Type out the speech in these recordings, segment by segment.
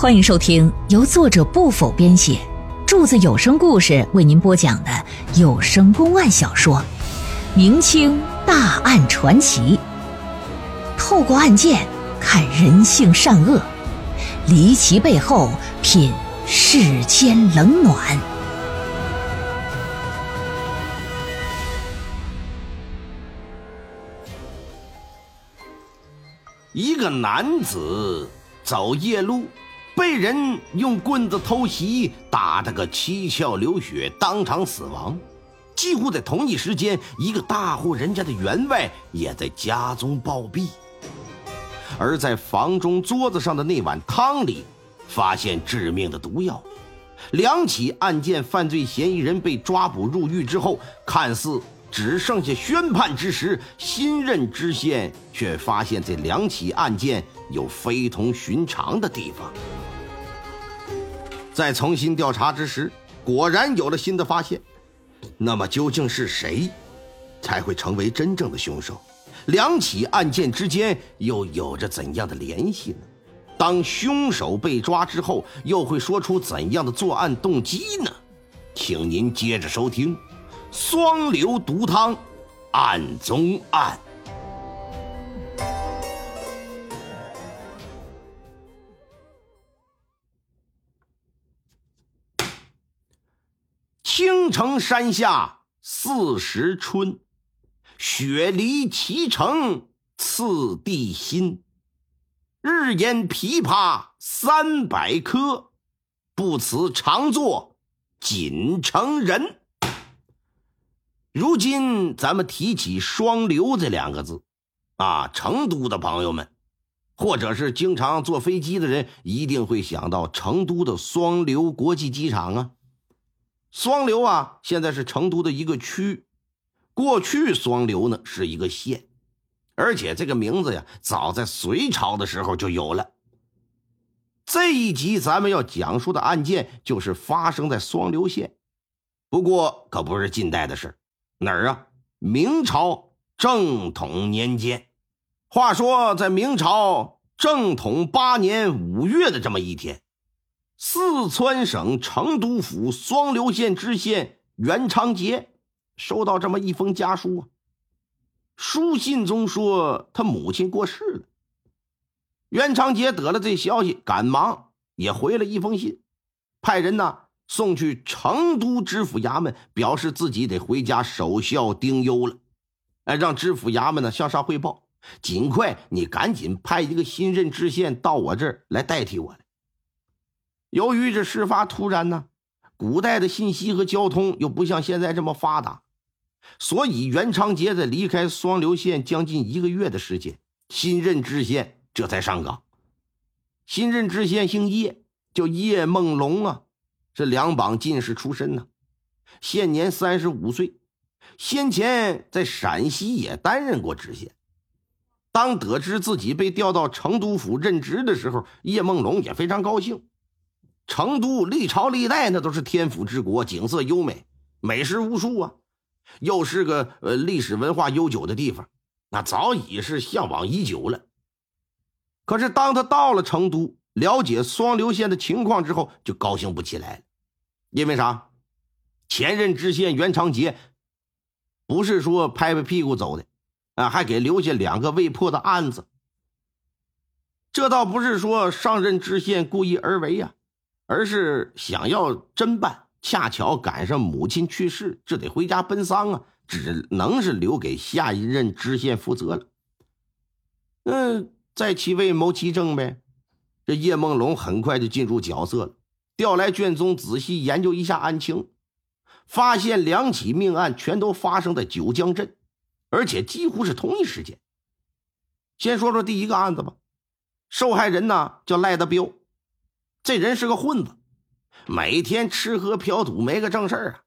欢迎收听由作者不否编写，柱子有声故事为您播讲的有声公案小说《明清大案传奇》，透过案件看人性善恶，离奇背后品世间冷暖。一个男子走夜路，被人用棍子偷袭，打得个七窍流血，当场死亡。几乎在同一时间，一个大户人家的员外也在家中暴毙。而在房中桌子上的那碗汤里，发现致命的毒药。两起案件犯罪嫌疑人被抓捕入狱之后，看似。只剩下宣判之时，新任知县却发现这两起案件有非同寻常的地方。在重新调查之时，果然有了新的发现。那么究竟是谁，才会成为真正的凶手？两起案件之间又有着怎样的联系呢？当凶手被抓之后，又会说出怎样的作案动机呢？请您接着收听。双流毒汤，案中案。青城山下四时春，雪离祁城次第新。日烟琵琶三百颗，不辞长作锦城人。如今咱们提起“双流”这两个字，啊，成都的朋友们，或者是经常坐飞机的人，一定会想到成都的双流国际机场啊。双流啊，现在是成都的一个区，过去双流呢是一个县，而且这个名字呀，早在隋朝的时候就有了。这一集咱们要讲述的案件就是发生在双流县，不过可不是近代的事哪儿啊？明朝正统年间，话说在明朝正统八年五月的这么一天，四川省成都府双流县知县袁长杰收到这么一封家书啊。书信中说他母亲过世了。袁长杰得了这消息，赶忙也回了一封信，派人呢。送去成都知府衙门，表示自己得回家守孝丁忧了。哎，让知府衙门呢向上汇报，尽快你赶紧派一个新任知县到我这儿来代替我来。由于这事发突然呢，古代的信息和交通又不像现在这么发达，所以袁长杰在离开双流县将近一个月的时间，新任知县这才上岗。新任知县姓叶，叫叶梦龙啊。这两榜进士出身呢，现年三十五岁，先前在陕西也担任过知县。当得知自己被调到成都府任职的时候，叶梦龙也非常高兴。成都历朝历代那都是天府之国，景色优美，美食无数啊，又是个呃历史文化悠久的地方，那早已是向往已久了。可是当他到了成都，了解双流县的情况之后，就高兴不起来了。因为啥？前任知县袁长杰不是说拍拍屁股走的，啊，还给留下两个未破的案子。这倒不是说上任知县故意而为呀，而是想要侦办，恰巧赶上母亲去世，这得回家奔丧啊，只能是留给下一任知县负责了。嗯，在其位谋其政呗。这叶梦龙很快就进入角色了。调来卷宗，仔细研究一下案情，发现两起命案全都发生在九江镇，而且几乎是同一时间。先说说第一个案子吧，受害人呢叫赖德彪，这人是个混子，每天吃喝嫖赌，没个正事啊。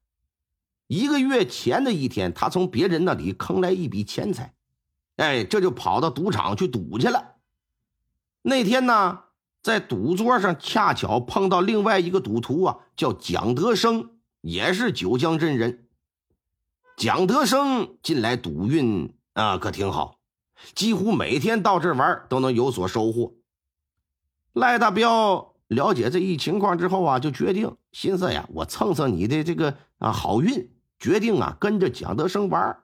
一个月前的一天，他从别人那里坑来一笔钱财，哎，这就跑到赌场去赌去了。那天呢？在赌桌上，恰巧碰到另外一个赌徒啊，叫蒋德生，也是九江镇人。蒋德生近来赌运啊，可挺好，几乎每天到这玩都能有所收获。赖大彪了解这一情况之后啊，就决定心思呀，我蹭蹭你的这个啊好运，决定啊跟着蒋德生玩。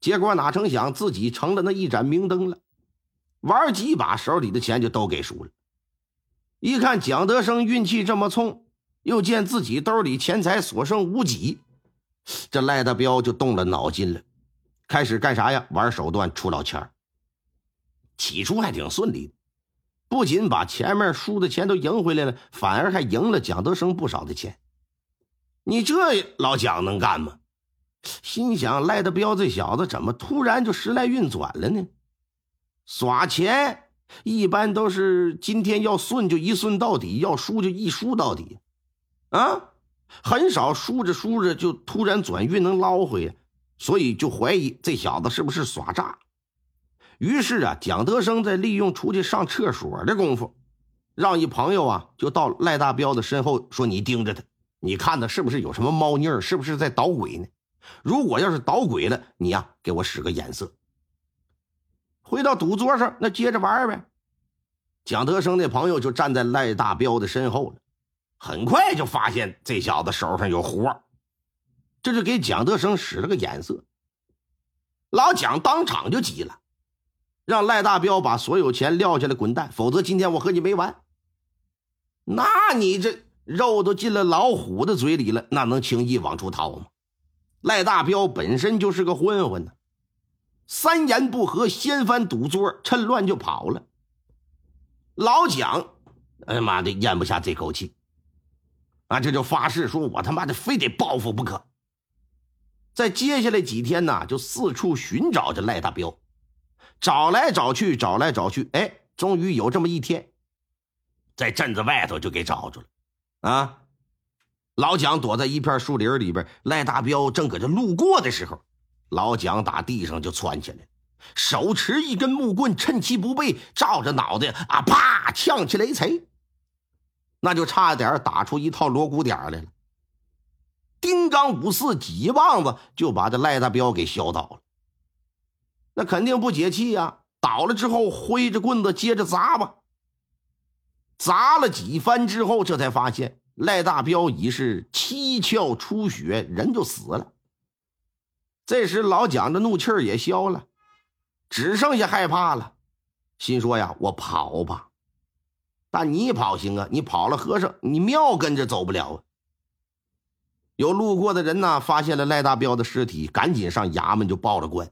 结果哪成想自己成了那一盏明灯了，玩几把手里的钱就都给输了。一看蒋德生运气这么冲，又见自己兜里钱财所剩无几，这赖大彪就动了脑筋了，开始干啥呀？玩手段出老千起初还挺顺利的。不仅把前面输的钱都赢回来了，反而还赢了蒋德生不少的钱。你这老蒋能干吗？心想赖德彪这小子怎么突然就时来运转了呢？耍钱一般都是今天要顺就一顺到底，要输就一输到底，啊，很少输着输着就突然转运能捞回来，所以就怀疑这小子是不是耍诈。于是啊，蒋德生在利用出去上厕所的功夫，让一朋友啊就到赖大彪的身后说：“你盯着他，你看他是不是有什么猫腻儿，是不是在捣鬼呢？如果要是捣鬼了，你呀给我使个眼色。”回到赌桌上，那接着玩呗。蒋德生那朋友就站在赖大彪的身后了，很快就发现这小子手上有活这就给蒋德生使了个眼色。老蒋当场就急了。让赖大彪把所有钱撂下来滚蛋，否则今天我和你没完。那你这肉都进了老虎的嘴里了，那能轻易往出掏吗？赖大彪本身就是个混混呢，三言不合掀翻赌桌，趁乱就跑了。老蒋，哎呀妈的，咽不下这口气，啊，这就发誓说：“我他妈的非得报复不可。”在接下来几天呢，就四处寻找着赖大彪。找来找去，找来找去，哎，终于有这么一天，在镇子外头就给找着了。啊，老蒋躲在一片树林里边，赖大彪正搁这路过的时候，老蒋打地上就窜起来，手持一根木棍，趁其不备，照着脑袋啊，啪，呛起雷锤，那就差点打出一套锣鼓点来了。丁刚五四几棒子就把这赖大彪给削倒了。那肯定不解气呀！倒了之后，挥着棍子接着砸吧。砸了几番之后，这才发现赖大彪已是七窍出血，人就死了。这时老蒋的怒气也消了，只剩下害怕了，心说呀：“我跑吧。”但你跑行啊，你跑了，和尚你庙跟着走不了啊。有路过的人呢，发现了赖大彪的尸体，赶紧上衙门就报了官。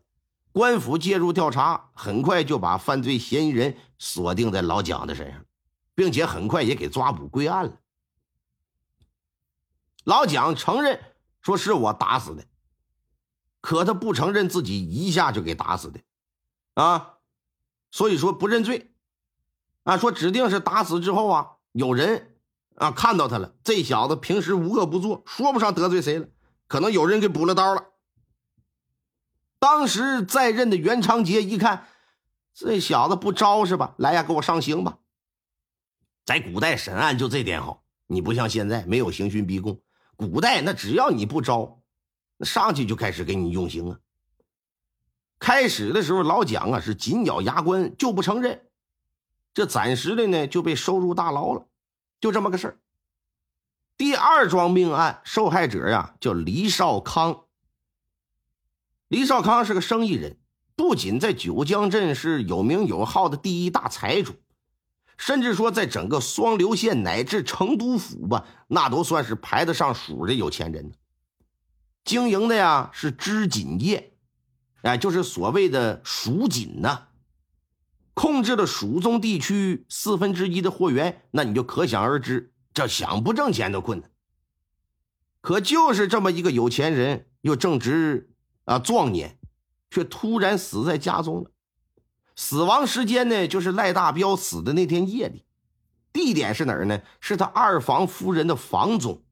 官府介入调查，很快就把犯罪嫌疑人锁定在老蒋的身上，并且很快也给抓捕归案了。老蒋承认说是我打死的，可他不承认自己一下就给打死的，啊，所以说不认罪，啊，说指定是打死之后啊，有人啊看到他了，这小子平时无恶不作，说不上得罪谁了，可能有人给补了刀了。当时在任的袁长杰一看，这小子不招是吧？来呀，给我上刑吧！在古代审案就这点好，你不像现在没有刑讯逼供。古代那只要你不招，那上去就开始给你用刑啊。开始的时候，老蒋啊是紧咬牙关，就不承认。这暂时的呢就被收入大牢了，就这么个事儿。第二桩命案，受害者呀叫黎少康。李少康是个生意人，不仅在九江镇是有名有号的第一大财主，甚至说在整个双流县乃至成都府吧，那都算是排得上数的有钱人。经营的呀是织锦业，哎，就是所谓的蜀锦呐，控制了蜀中地区四分之一的货源，那你就可想而知，这想不挣钱都困难。可就是这么一个有钱人，又正值。啊！壮年，却突然死在家中了。死亡时间呢，就是赖大彪死的那天夜里。地点是哪儿呢？是他二房夫人的房中。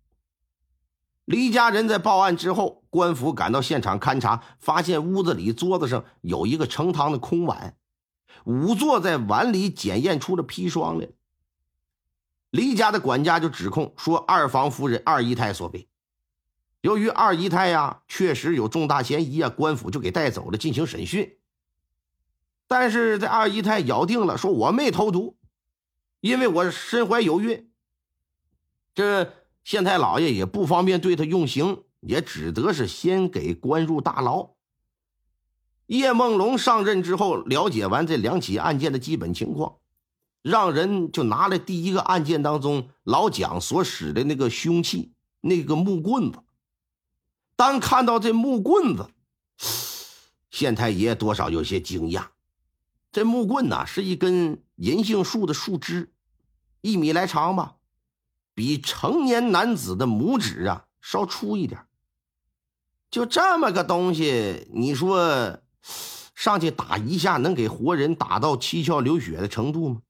黎家人在报案之后，官府赶到现场勘查，发现屋子里桌子上有一个盛汤的空碗，仵作在碗里检验出了砒霜来。黎家的管家就指控说，二房夫人二姨太所为。由于二姨太呀确实有重大嫌疑啊，官府就给带走了进行审讯。但是这二姨太咬定了，说我没投毒，因为我身怀有孕。这县太老爷也不方便对他用刑，也只得是先给关入大牢。叶梦龙上任之后，了解完这两起案件的基本情况，让人就拿来第一个案件当中老蒋所使的那个凶器，那个木棍子。当看到这木棍子，县太爷多少有些惊讶。这木棍呐，是一根银杏树的树枝，一米来长吧，比成年男子的拇指啊稍粗一点。就这么个东西，你说？上去打一下，能给活人打到七窍流血的程度吗？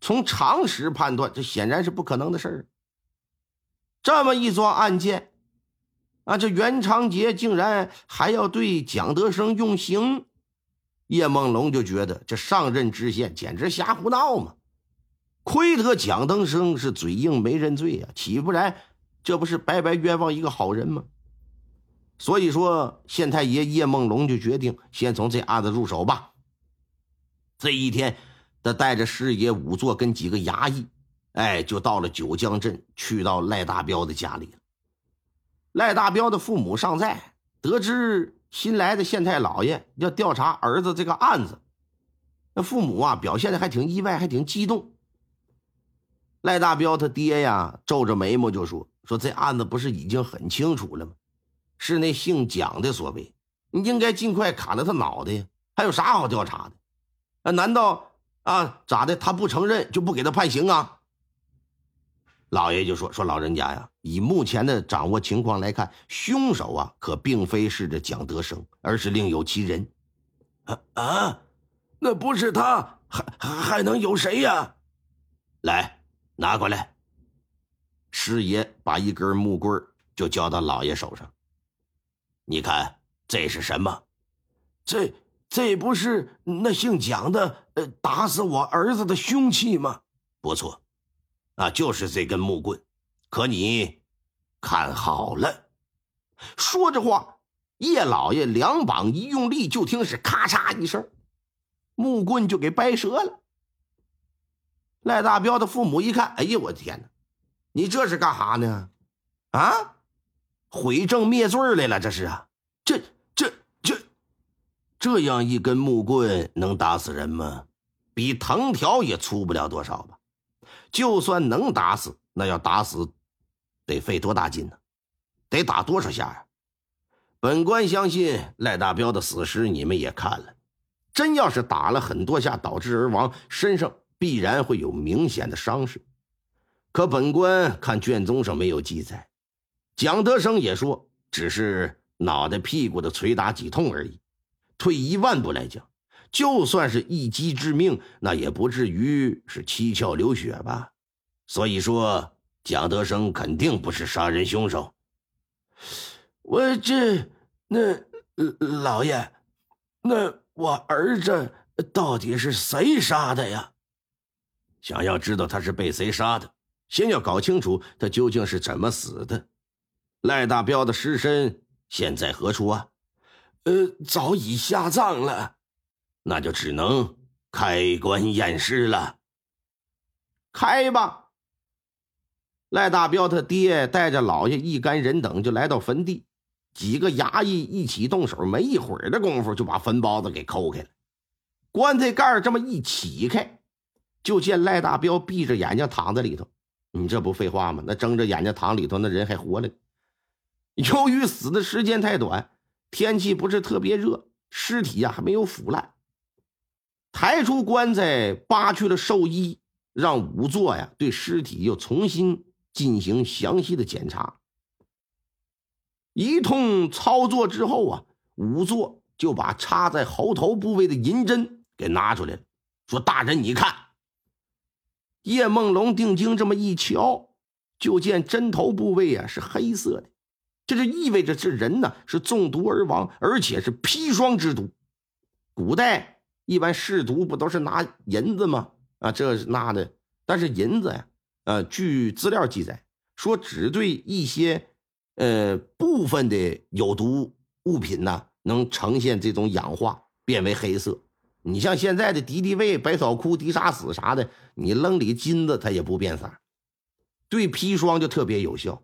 从常识判断，这显然是不可能的事儿。这么一桩案件，啊，这袁长杰竟然还要对蒋德生用刑，叶梦龙就觉得这上任知县简直瞎胡闹嘛！亏得蒋德生是嘴硬没认罪呀，岂不然这不是白白冤枉一个好人吗？所以说，县太爷叶梦龙就决定先从这案子入手吧。这一天，他带着师爷仵作跟几个衙役，哎，就到了九江镇，去到赖大彪的家里了。赖大彪的父母尚在，得知新来的县太老爷要调查儿子这个案子，那父母啊表现的还挺意外，还挺激动。赖大彪他爹呀皱着眉毛就说：“说这案子不是已经很清楚了吗？”是那姓蒋的所为，你应该尽快砍了他脑袋呀！还有啥好调查的？啊？难道啊咋的？他不承认就不给他判刑啊？老爷就说说老人家呀，以目前的掌握情况来看，凶手啊可并非是这蒋德生，而是另有其人。啊啊，那不是他，还还能有谁呀？来，拿过来。师爷把一根木棍就交到老爷手上。你看这是什么？这这不是那姓蒋的呃打死我儿子的凶器吗？不错，啊，就是这根木棍。可你看好了。说着话，叶老爷两膀一用力，就听是咔嚓一声，木棍就给掰折了。赖大彪的父母一看，哎呀，我的天哪！你这是干哈呢？啊？毁证灭罪来了，这是啊！这、这、这，这样一根木棍能打死人吗？比藤条也粗不了多少吧？就算能打死，那要打死，得费多大劲呢？得打多少下呀？本官相信赖大彪的死尸你们也看了，真要是打了很多下导致而亡，身上必然会有明显的伤势。可本官看卷宗上没有记载。蒋德生也说，只是脑袋屁股的捶打几痛而已。退一万步来讲，就算是一击致命，那也不至于是七窍流血吧？所以说，蒋德生肯定不是杀人凶手。我这那老爷，那我儿子到底是谁杀的呀？想要知道他是被谁杀的，先要搞清楚他究竟是怎么死的。赖大彪的尸身现在何处啊？呃，早已下葬了，那就只能开棺验尸了。开吧！赖大彪他爹带着老爷一干人等就来到坟地，几个衙役一起动手，没一会儿的功夫就把坟包子给抠开了。棺材盖这么一起开，就见赖大彪闭着眼睛躺在里头。你这不废话吗？那睁着眼睛躺里头，那人还活了。由于死的时间太短，天气不是特别热，尸体呀还没有腐烂。抬出棺材，扒去了寿衣，让仵作呀对尸体又重新进行详细的检查。一通操作之后啊，仵作就把插在喉头部位的银针给拿出来了，说：“大人，你看。”叶梦龙定睛这么一瞧，就见针头部位啊是黑色的。这就意味着这人呢是中毒而亡，而且是砒霜之毒。古代一般试毒不都是拿银子吗？啊，这那的。但是银子呀，呃，据资料记载说，只对一些呃部分的有毒物品呢，能呈现这种氧化，变为黑色。你像现在的敌敌畏、百草枯、敌杀死啥的，你扔里金子它也不变色，对砒霜就特别有效。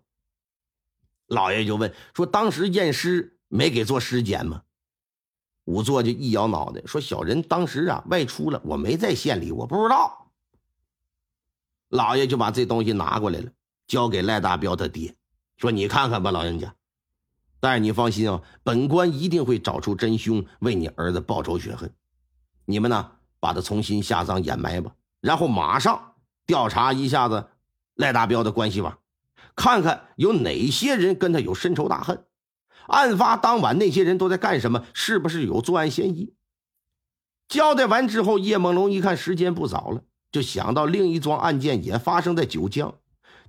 老爷就问说：“当时验尸没给做尸检吗？”仵作就一摇脑袋说：“小人当时啊外出了，我没在县里，我不知道。”老爷就把这东西拿过来了，交给赖大彪他爹，说：“你看看吧，老人家。但是你放心啊，本官一定会找出真凶，为你儿子报仇雪恨。你们呢，把他重新下葬掩埋吧，然后马上调查一下子赖大彪的关系网。”看看有哪些人跟他有深仇大恨，案发当晚那些人都在干什么？是不是有作案嫌疑？交代完之后，叶梦龙一看时间不早了，就想到另一桩案件也发生在九江，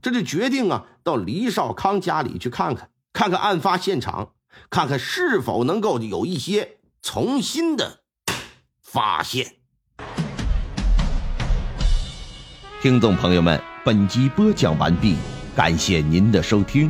这就决定啊到黎少康家里去看看，看看案发现场，看看是否能够有一些重新的发现。听众朋友们，本集播讲完毕。感谢您的收听。